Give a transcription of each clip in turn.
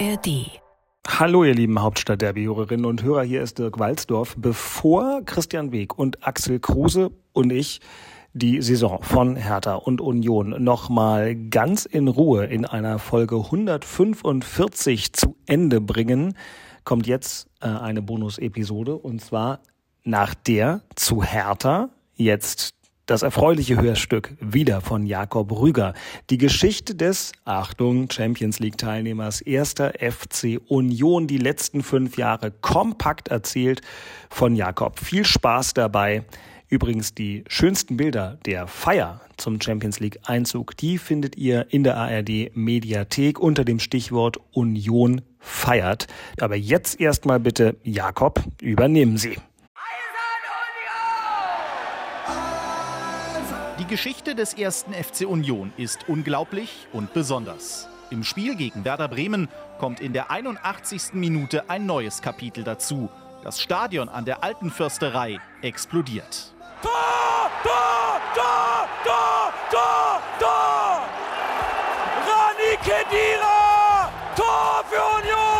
ARD. Hallo, ihr lieben Hauptstadt-Derby-Hörerinnen und Hörer, hier ist Dirk Walzdorf. Bevor Christian Weg und Axel Kruse und ich die Saison von Hertha und Union nochmal ganz in Ruhe in einer Folge 145 zu Ende bringen, kommt jetzt äh, eine Bonus-Episode und zwar nach der zu Hertha jetzt das erfreuliche Hörstück wieder von Jakob Rüger. Die Geschichte des, Achtung, Champions League Teilnehmers erster FC Union, die letzten fünf Jahre kompakt erzählt von Jakob. Viel Spaß dabei. Übrigens die schönsten Bilder der Feier zum Champions League Einzug, die findet ihr in der ARD Mediathek unter dem Stichwort Union feiert. Aber jetzt erstmal bitte, Jakob, übernehmen Sie. Die Geschichte des ersten FC Union ist unglaublich und besonders. Im Spiel gegen Werder Bremen kommt in der 81. Minute ein neues Kapitel dazu. Das Stadion an der Alten Försterei explodiert. Tor! Tor! Tor! Tor! Tor! Tor! Rani Kedira! Tor für Union!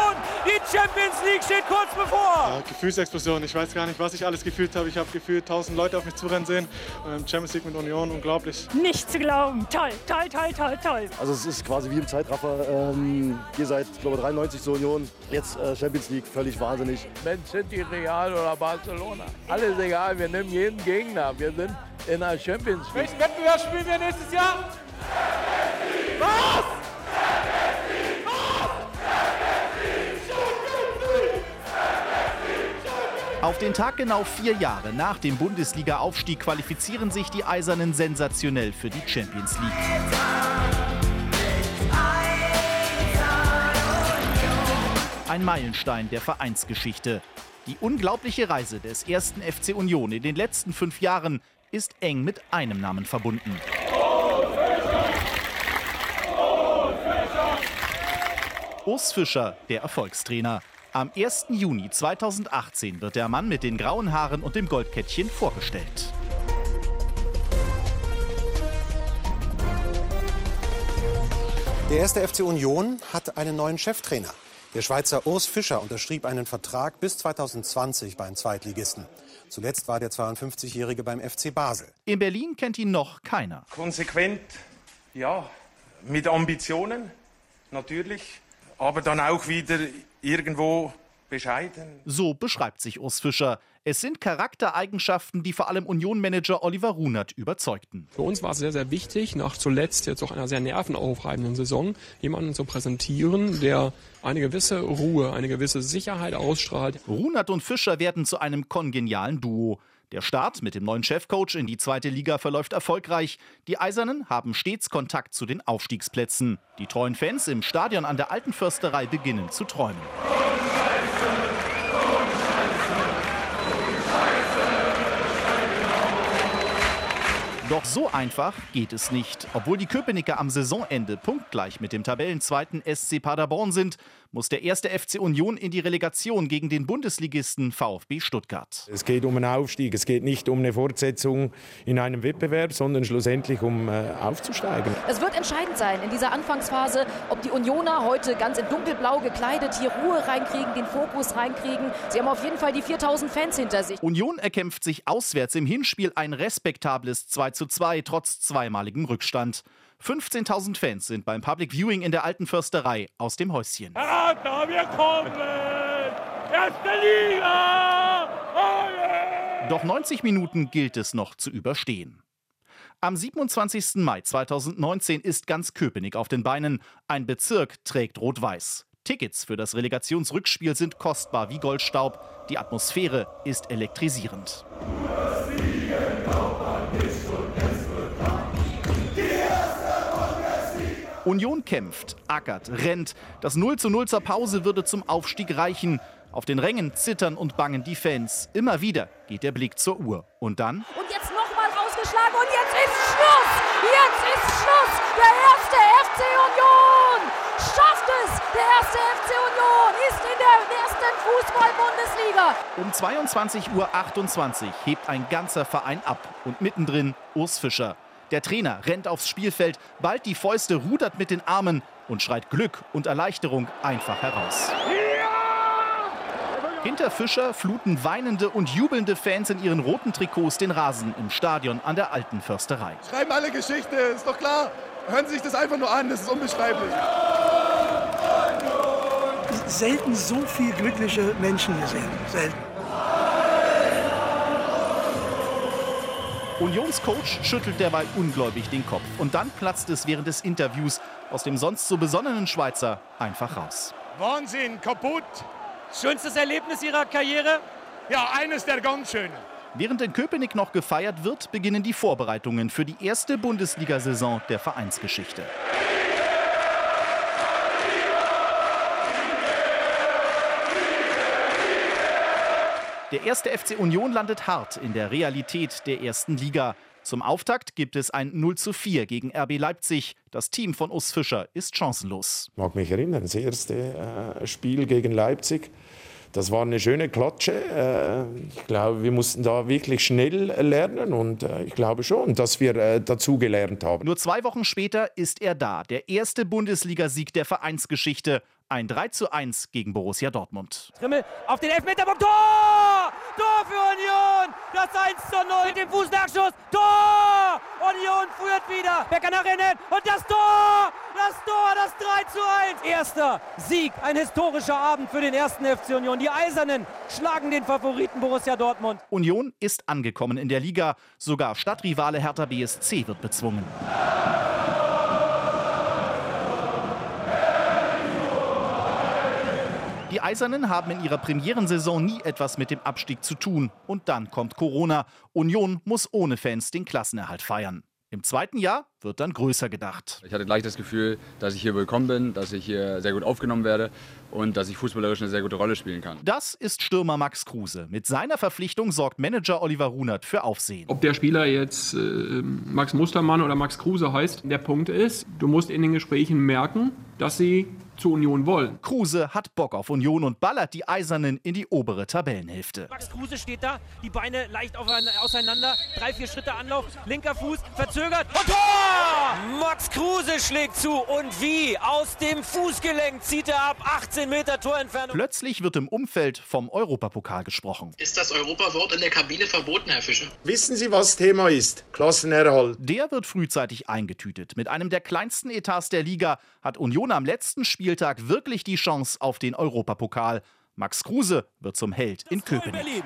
Champions League steht kurz bevor. Ja, Gefühlsexplosion. Ich weiß gar nicht, was ich alles gefühlt habe. Ich habe gefühlt 1000 Leute auf mich zurennen sehen. Ähm, Champions League mit Union, unglaublich. Nicht zu glauben. Toll, toll, toll, toll, toll. Also es ist quasi wie im Zeitraffer. Ähm, ihr seid, glaube 93 zur Union. Jetzt äh, Champions League, völlig wahnsinnig. Man City, Real oder Barcelona. Alles egal, wir nehmen jeden Gegner. Wir sind in der Champions League. Welchen Wettbewerb spielen wir nächstes Jahr? Was? Auf den Tag genau vier Jahre nach dem Bundesliga-Aufstieg qualifizieren sich die Eisernen sensationell für die Champions League. Ein Meilenstein der Vereinsgeschichte. Die unglaubliche Reise des ersten FC Union in den letzten fünf Jahren ist eng mit einem Namen verbunden. Urs Fischer, der Erfolgstrainer. Am 1. Juni 2018 wird der Mann mit den grauen Haaren und dem Goldkettchen vorgestellt. Der erste FC Union hat einen neuen Cheftrainer. Der Schweizer Urs Fischer unterschrieb einen Vertrag bis 2020 beim Zweitligisten. Zuletzt war der 52-Jährige beim FC Basel. In Berlin kennt ihn noch keiner. Konsequent, ja, mit Ambitionen, natürlich, aber dann auch wieder irgendwo bescheiden. So beschreibt sich Urs Fischer. Es sind Charaktereigenschaften, die vor allem Union-Manager Oliver Runert überzeugten. Für uns war es sehr, sehr wichtig, nach zuletzt jetzt auch einer sehr nervenaufreibenden Saison, jemanden zu präsentieren, der eine gewisse Ruhe, eine gewisse Sicherheit ausstrahlt. Runert und Fischer werden zu einem kongenialen Duo. Der Start mit dem neuen Chefcoach in die zweite Liga verläuft erfolgreich. Die Eisernen haben stets Kontakt zu den Aufstiegsplätzen. Die treuen Fans im Stadion an der Alten Försterei beginnen zu träumen. Doch so einfach geht es nicht. Obwohl die Köpenicker am Saisonende punktgleich mit dem Tabellenzweiten SC Paderborn sind, muss der erste FC Union in die Relegation gegen den Bundesligisten VfB Stuttgart. Es geht um einen Aufstieg, es geht nicht um eine Fortsetzung in einem Wettbewerb, sondern schlussendlich um äh, aufzusteigen. Es wird entscheidend sein in dieser Anfangsphase, ob die Unioner heute ganz in dunkelblau gekleidet hier Ruhe reinkriegen, den Fokus reinkriegen. Sie haben auf jeden Fall die 4000 Fans hinter sich. Union erkämpft sich auswärts im Hinspiel ein respektables 2 zu 2 trotz zweimaligem Rückstand. 15.000 Fans sind beim Public Viewing in der alten Försterei aus dem Häuschen. Hertha, wir kommen! Erste Liga! Oh yeah! Doch 90 Minuten gilt es noch zu überstehen. Am 27. Mai 2019 ist ganz Köpenick auf den Beinen. Ein Bezirk trägt Rot-Weiß. Tickets für das Relegationsrückspiel sind kostbar wie Goldstaub. Die Atmosphäre ist elektrisierend. Union kämpft, ackert, rennt. Das 0 zu 0 zur Pause würde zum Aufstieg reichen. Auf den Rängen zittern und bangen die Fans. Immer wieder geht der Blick zur Uhr. Und dann? Und jetzt nochmal rausgeschlagen und jetzt ist Schluss! Jetzt ist Schluss! Der erste FC Union schafft es! Der erste FC Union ist in der ersten Fußball-Bundesliga! Um 22.28 Uhr hebt ein ganzer Verein ab. Und mittendrin Urs Fischer. Der Trainer rennt aufs Spielfeld, bald die Fäuste, rudert mit den Armen und schreit Glück und Erleichterung einfach heraus. Hinter Fischer fluten weinende und jubelnde Fans in ihren roten Trikots den Rasen im Stadion an der alten Försterei. Schreiben alle Geschichte, ist doch klar. Hören Sie sich das einfach nur an, das ist unbeschreiblich. Selten so viele glückliche Menschen gesehen. Selten. Unionscoach schüttelt derweil ungläubig den Kopf. Und dann platzt es während des Interviews aus dem sonst so besonnenen Schweizer einfach raus. Wahnsinn, kaputt. Schönstes Erlebnis Ihrer Karriere? Ja, eines der ganz schönen. Während in Köpenick noch gefeiert wird, beginnen die Vorbereitungen für die erste Bundesliga-Saison der Vereinsgeschichte. Der erste FC Union landet hart in der Realität der ersten Liga. Zum Auftakt gibt es ein 0 zu 4 gegen RB Leipzig. Das Team von Urs Fischer ist chancenlos. Ich mag mich erinnern, das erste äh, Spiel gegen Leipzig. Das war eine schöne Klatsche. Äh, ich glaube, wir mussten da wirklich schnell lernen und äh, ich glaube schon, dass wir äh, dazu gelernt haben. Nur zwei Wochen später ist er da. Der erste Bundesligasieg der Vereinsgeschichte. Ein 3 zu 1 gegen Borussia Dortmund. Trimmel auf den Elfmeterpunkt. Tor! Tor für Union! Das 1 zu 0 mit dem Fußnachschuss. Tor! Union führt wieder. Wer kann rennen? Und das Tor! Das Tor, das 3 zu 1. Erster Sieg, ein historischer Abend für den ersten FC Union. Die Eisernen schlagen den Favoriten Borussia Dortmund. Union ist angekommen in der Liga. Sogar Stadtrivale Hertha BSC wird bezwungen. Die Eisernen haben in ihrer Premierensaison nie etwas mit dem Abstieg zu tun. Und dann kommt Corona. Union muss ohne Fans den Klassenerhalt feiern. Im zweiten Jahr wird dann größer gedacht. Ich hatte gleich das Gefühl, dass ich hier willkommen bin, dass ich hier sehr gut aufgenommen werde und dass ich fußballerisch eine sehr gute Rolle spielen kann. Das ist Stürmer Max Kruse. Mit seiner Verpflichtung sorgt Manager Oliver Runert für Aufsehen. Ob der Spieler jetzt äh, Max Mustermann oder Max Kruse heißt, der Punkt ist, du musst in den Gesprächen merken, dass sie zur Union wollen. Kruse hat Bock auf Union und ballert die Eisernen in die obere Tabellenhälfte. Max Kruse steht da, die Beine leicht auseinander, drei, vier Schritte Anlauf, linker Fuß verzögert und Tor! Max Kruse schlägt zu und wie? Aus dem Fußgelenk zieht er ab, 18 Meter Torentfernung. Plötzlich wird im Umfeld vom Europapokal gesprochen. Ist das Europawort in der Kabine verboten, Herr Fischer? Wissen Sie, was Thema ist? Klassenerhalt. Der wird frühzeitig eingetütet. Mit einem der kleinsten Etats der Liga hat Union am letzten Spieltag wirklich die Chance auf den Europapokal. Max Kruse wird zum Held in Köpenick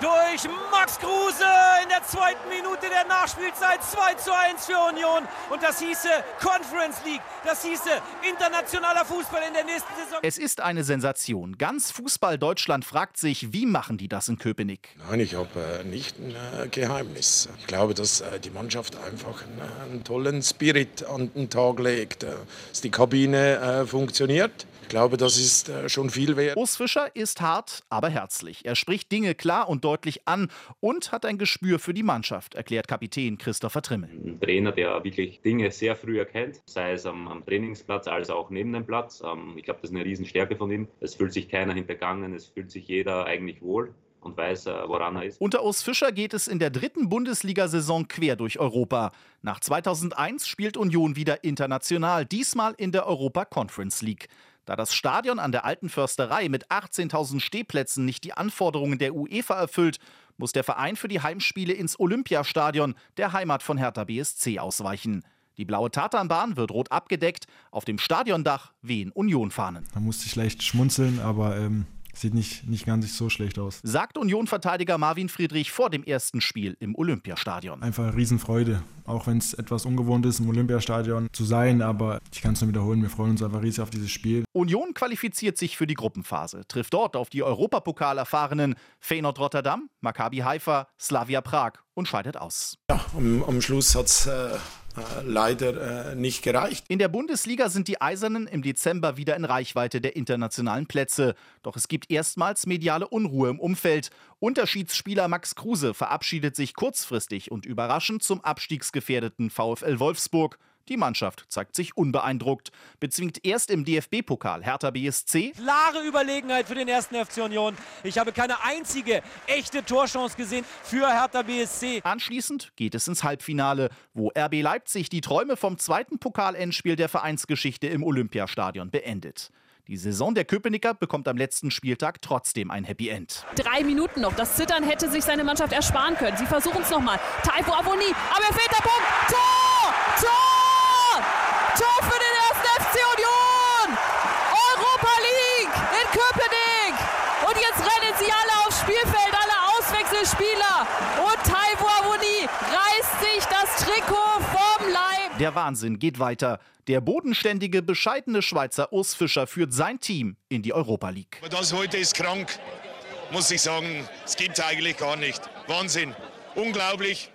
durch Max Kruse in der zweiten Minute der Nachspielzeit 2 zu 1 für Union. Und das hieße Conference League, das hieße internationaler Fußball in der nächsten Saison. Es ist eine Sensation. Ganz Fußball Deutschland fragt sich, wie machen die das in Köpenick? Nein, ich habe äh, nicht ein äh, Geheimnis. Ich glaube, dass äh, die Mannschaft einfach einen, äh, einen, tollen Spirit an den Tag legt, äh, dass die Kabine äh, funktioniert. Ich glaube, das ist schon viel wert. Urs Fischer ist hart, aber herzlich. Er spricht Dinge klar und deutlich an und hat ein Gespür für die Mannschaft, erklärt Kapitän Christopher Trimmel. Ein Trainer, der wirklich Dinge sehr früh erkennt, sei es am, am Trainingsplatz als auch neben dem Platz. Ähm, ich glaube, das ist eine Riesenstärke von ihm. Es fühlt sich keiner hintergangen, es fühlt sich jeder eigentlich wohl und weiß, äh, woran er ist. Unter Urs Fischer geht es in der dritten Bundesliga-Saison quer durch Europa. Nach 2001 spielt Union wieder international, diesmal in der Europa Conference League. Da das Stadion an der Alten Försterei mit 18.000 Stehplätzen nicht die Anforderungen der UEFA erfüllt, muss der Verein für die Heimspiele ins Olympiastadion, der Heimat von Hertha BSC, ausweichen. Die blaue Tatanbahn wird rot abgedeckt, auf dem Stadiondach wehen Unionfahnen. Da musste ich leicht schmunzeln, aber ähm, sieht nicht, nicht ganz so schlecht aus. Sagt Union-Verteidiger Marvin Friedrich vor dem ersten Spiel im Olympiastadion. Einfach Riesenfreude, auch wenn es etwas ungewohnt ist, im Olympiastadion zu sein, aber ich kann es nur wiederholen, wir freuen uns einfach riesig auf dieses Spiel. Union qualifiziert sich für die Gruppenphase, trifft dort auf die Europapokal erfahrenen Feyenoord Rotterdam, Maccabi Haifa, Slavia Prag und scheidet aus. Ja, am, am Schluss hat es äh, leider äh, nicht gereicht. In der Bundesliga sind die Eisernen im Dezember wieder in Reichweite der internationalen Plätze. Doch es gibt erstmals mediale Unruhe im Umfeld. Unterschiedsspieler Max Kruse verabschiedet sich kurzfristig und überraschend zum abstiegsgefährdeten VfL Wolfsburg. Die Mannschaft zeigt sich unbeeindruckt, bezwingt erst im DFB-Pokal Hertha BSC. Klare Überlegenheit für den ersten FC Union. Ich habe keine einzige echte Torchance gesehen für Hertha BSC. Anschließend geht es ins Halbfinale, wo RB Leipzig die Träume vom zweiten Pokalendspiel der Vereinsgeschichte im Olympiastadion beendet. Die Saison der Köpenicker bekommt am letzten Spieltag trotzdem ein Happy End. Drei Minuten noch. Das Zittern hätte sich seine Mannschaft ersparen können. Sie versuchen es nochmal. Taifu Avoni, aber er fehlt der Punkt. Tor! Tor! Tor für den ersten FC Union! Europa League in Köpenick! Und jetzt rennen sie alle aufs Spielfeld, alle Auswechselspieler. Und Taifu Avoni reißt sich das Trikot vom Leib. Der Wahnsinn geht weiter. Der bodenständige, bescheidene Schweizer Urs Fischer führt sein Team in die Europa League. Das heute ist krank, muss ich sagen. Es gibt eigentlich gar nicht. Wahnsinn. Unglaublich,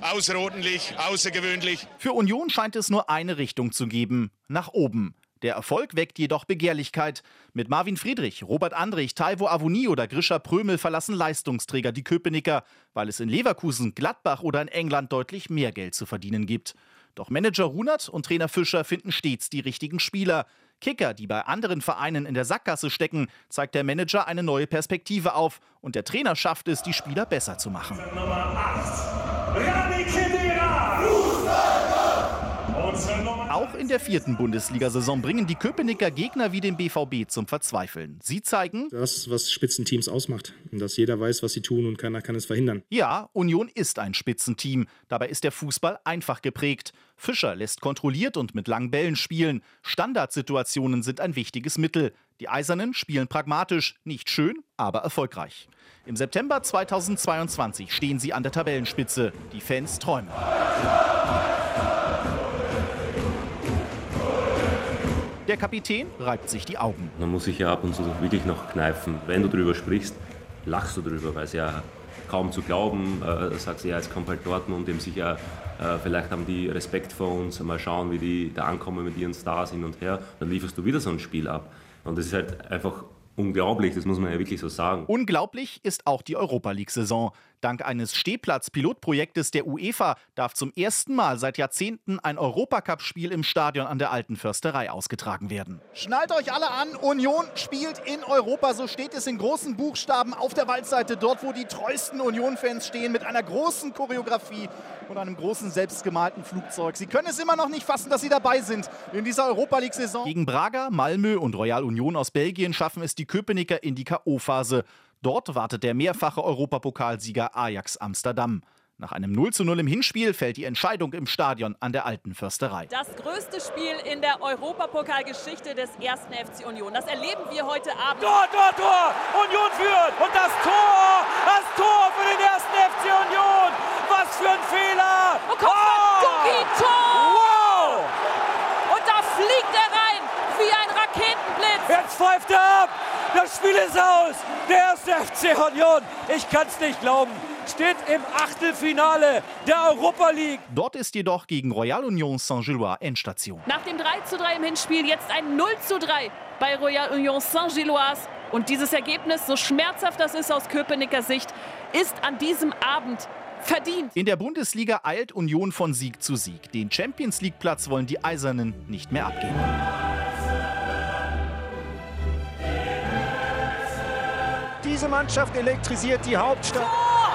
außerordentlich, außergewöhnlich. Für Union scheint es nur eine Richtung zu geben, nach oben. Der Erfolg weckt jedoch Begehrlichkeit. Mit Marvin Friedrich, Robert Andrich, Taivo Avoni oder Grisha Prömel verlassen Leistungsträger die Köpenicker, weil es in Leverkusen, Gladbach oder in England deutlich mehr Geld zu verdienen gibt. Doch Manager Runert und Trainer Fischer finden stets die richtigen Spieler. Kicker, die bei anderen Vereinen in der Sackgasse stecken, zeigt der Manager eine neue Perspektive auf und der Trainer schafft es, die Spieler besser zu machen. Nummer 8, Rani Kedira. Auch in der vierten Bundesliga-Saison bringen die Köpenicker Gegner wie den BVB zum Verzweifeln. Sie zeigen, das, was Spitzenteams ausmacht. Und dass jeder weiß, was sie tun und keiner kann es verhindern. Ja, Union ist ein Spitzenteam. Dabei ist der Fußball einfach geprägt. Fischer lässt kontrolliert und mit langen Bällen spielen. Standardsituationen sind ein wichtiges Mittel. Die Eisernen spielen pragmatisch, nicht schön, aber erfolgreich. Im September 2022 stehen sie an der Tabellenspitze. Die Fans träumen. Der Kapitän reibt sich die Augen. Man muss sich ja ab und zu wirklich noch kneifen. Wenn du darüber sprichst, lachst du darüber, weil es ja kaum zu glauben, äh, sagst ja, jetzt kommt halt Dortmund, dem sich ja, äh, vielleicht haben die Respekt vor uns, mal schauen, wie die da ankommen mit ihren Stars hin und her, dann lieferst du wieder so ein Spiel ab. Und das ist halt einfach unglaublich, das muss man ja wirklich so sagen. Unglaublich ist auch die Europa League-Saison. Dank eines Stehplatz-Pilotprojektes der UEFA darf zum ersten Mal seit Jahrzehnten ein Europacup-Spiel im Stadion an der Alten Försterei ausgetragen werden. Schnallt euch alle an, Union spielt in Europa, so steht es in großen Buchstaben auf der Waldseite, dort wo die treuesten Union-Fans stehen, mit einer großen Choreografie und einem großen selbstgemalten Flugzeug. Sie können es immer noch nicht fassen, dass sie dabei sind in dieser Europa League-Saison. Gegen Braga, Malmö und Royal Union aus Belgien schaffen es die Köpenicker in die K.O.-Phase. Dort wartet der mehrfache Europapokalsieger Ajax Amsterdam. Nach einem 0 zu 0 im Hinspiel fällt die Entscheidung im Stadion an der alten Försterei. Das größte Spiel in der Europapokalgeschichte des ersten FC Union. Das erleben wir heute Abend. Tor, Tor, Tor! Union führt! Und das Tor! Das Tor für den ersten FC Union! Was für ein Fehler! Und kommt oh! Tor! Wow! Und da fliegt er rein wie ein Raketenblitz. Jetzt pfeift er! Das Spiel ist aus! Der erste FC Union! Ich kann es nicht glauben! steht im Achtelfinale der Europa League. Dort ist jedoch gegen Royal Union Saint-Gillois Endstation. Nach dem 3 zu 3 im Hinspiel jetzt ein 0 zu 3 bei Royal Union Saint-Gillois. Und dieses Ergebnis, so schmerzhaft das ist aus Köpenicker Sicht, ist an diesem Abend verdient. In der Bundesliga eilt Union von Sieg zu Sieg. Den Champions League Platz wollen die Eisernen nicht mehr abgeben. Diese Mannschaft elektrisiert die Hauptstadt. Tor!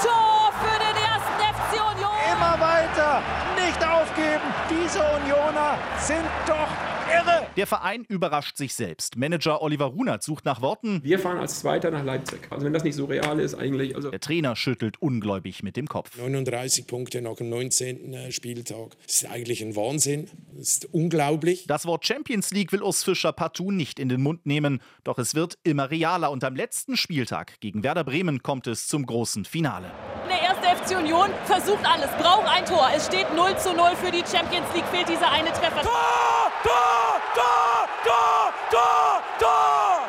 Tor für den ersten FC Union! Immer weiter, nicht aufgeben. Diese Unioner sind doch irre. Der Verein überrascht sich selbst. Manager Oliver Runert sucht nach Worten. Wir fahren als Zweiter nach Leipzig. Also wenn das nicht so real ist eigentlich. Also Der Trainer schüttelt ungläubig mit dem Kopf. 39 Punkte nach dem 19. Spieltag. Das ist eigentlich ein Wahnsinn. Das ist unglaublich. Das Wort Champions League will Urs Fischer partout nicht in den Mund nehmen. Doch es wird immer realer und am letzten Spieltag gegen Werder Bremen kommt es zum großen Finale. Der erste FC Union versucht alles, braucht ein Tor. Es steht 0 zu 0 für die Champions League, fehlt dieser eine Treffer. Tor! Tor! Tor! Tor! Tor! Tor!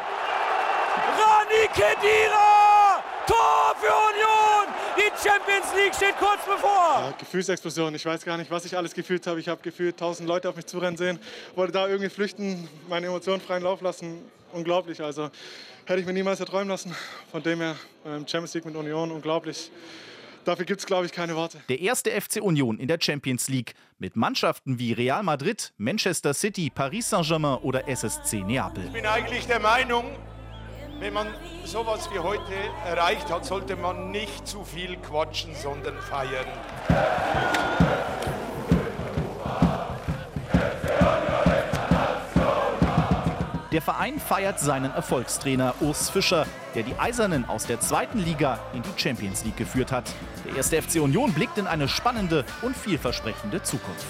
Rani Kedira! Tor für Union! Die Champions League steht kurz bevor. Ja, Gefühlsexplosion. Ich weiß gar nicht, was ich alles gefühlt habe. Ich habe gefühlt tausend Leute auf mich zurennen sehen. Wollte da irgendwie flüchten, meine Emotionen freien Lauf lassen. Unglaublich. Also hätte ich mir niemals erträumen lassen. Von dem her ähm, Champions League mit Union unglaublich. Dafür gibt es, glaube ich, keine Worte. Der erste FC Union in der Champions League mit Mannschaften wie Real Madrid, Manchester City, Paris Saint-Germain oder SSC Neapel. Ich bin eigentlich der Meinung, wenn man sowas wie heute erreicht hat, sollte man nicht zu viel quatschen, sondern feiern. Der Verein feiert seinen Erfolgstrainer Urs Fischer, der die Eisernen aus der zweiten Liga in die Champions League geführt hat. Der erste FC Union blickt in eine spannende und vielversprechende Zukunft.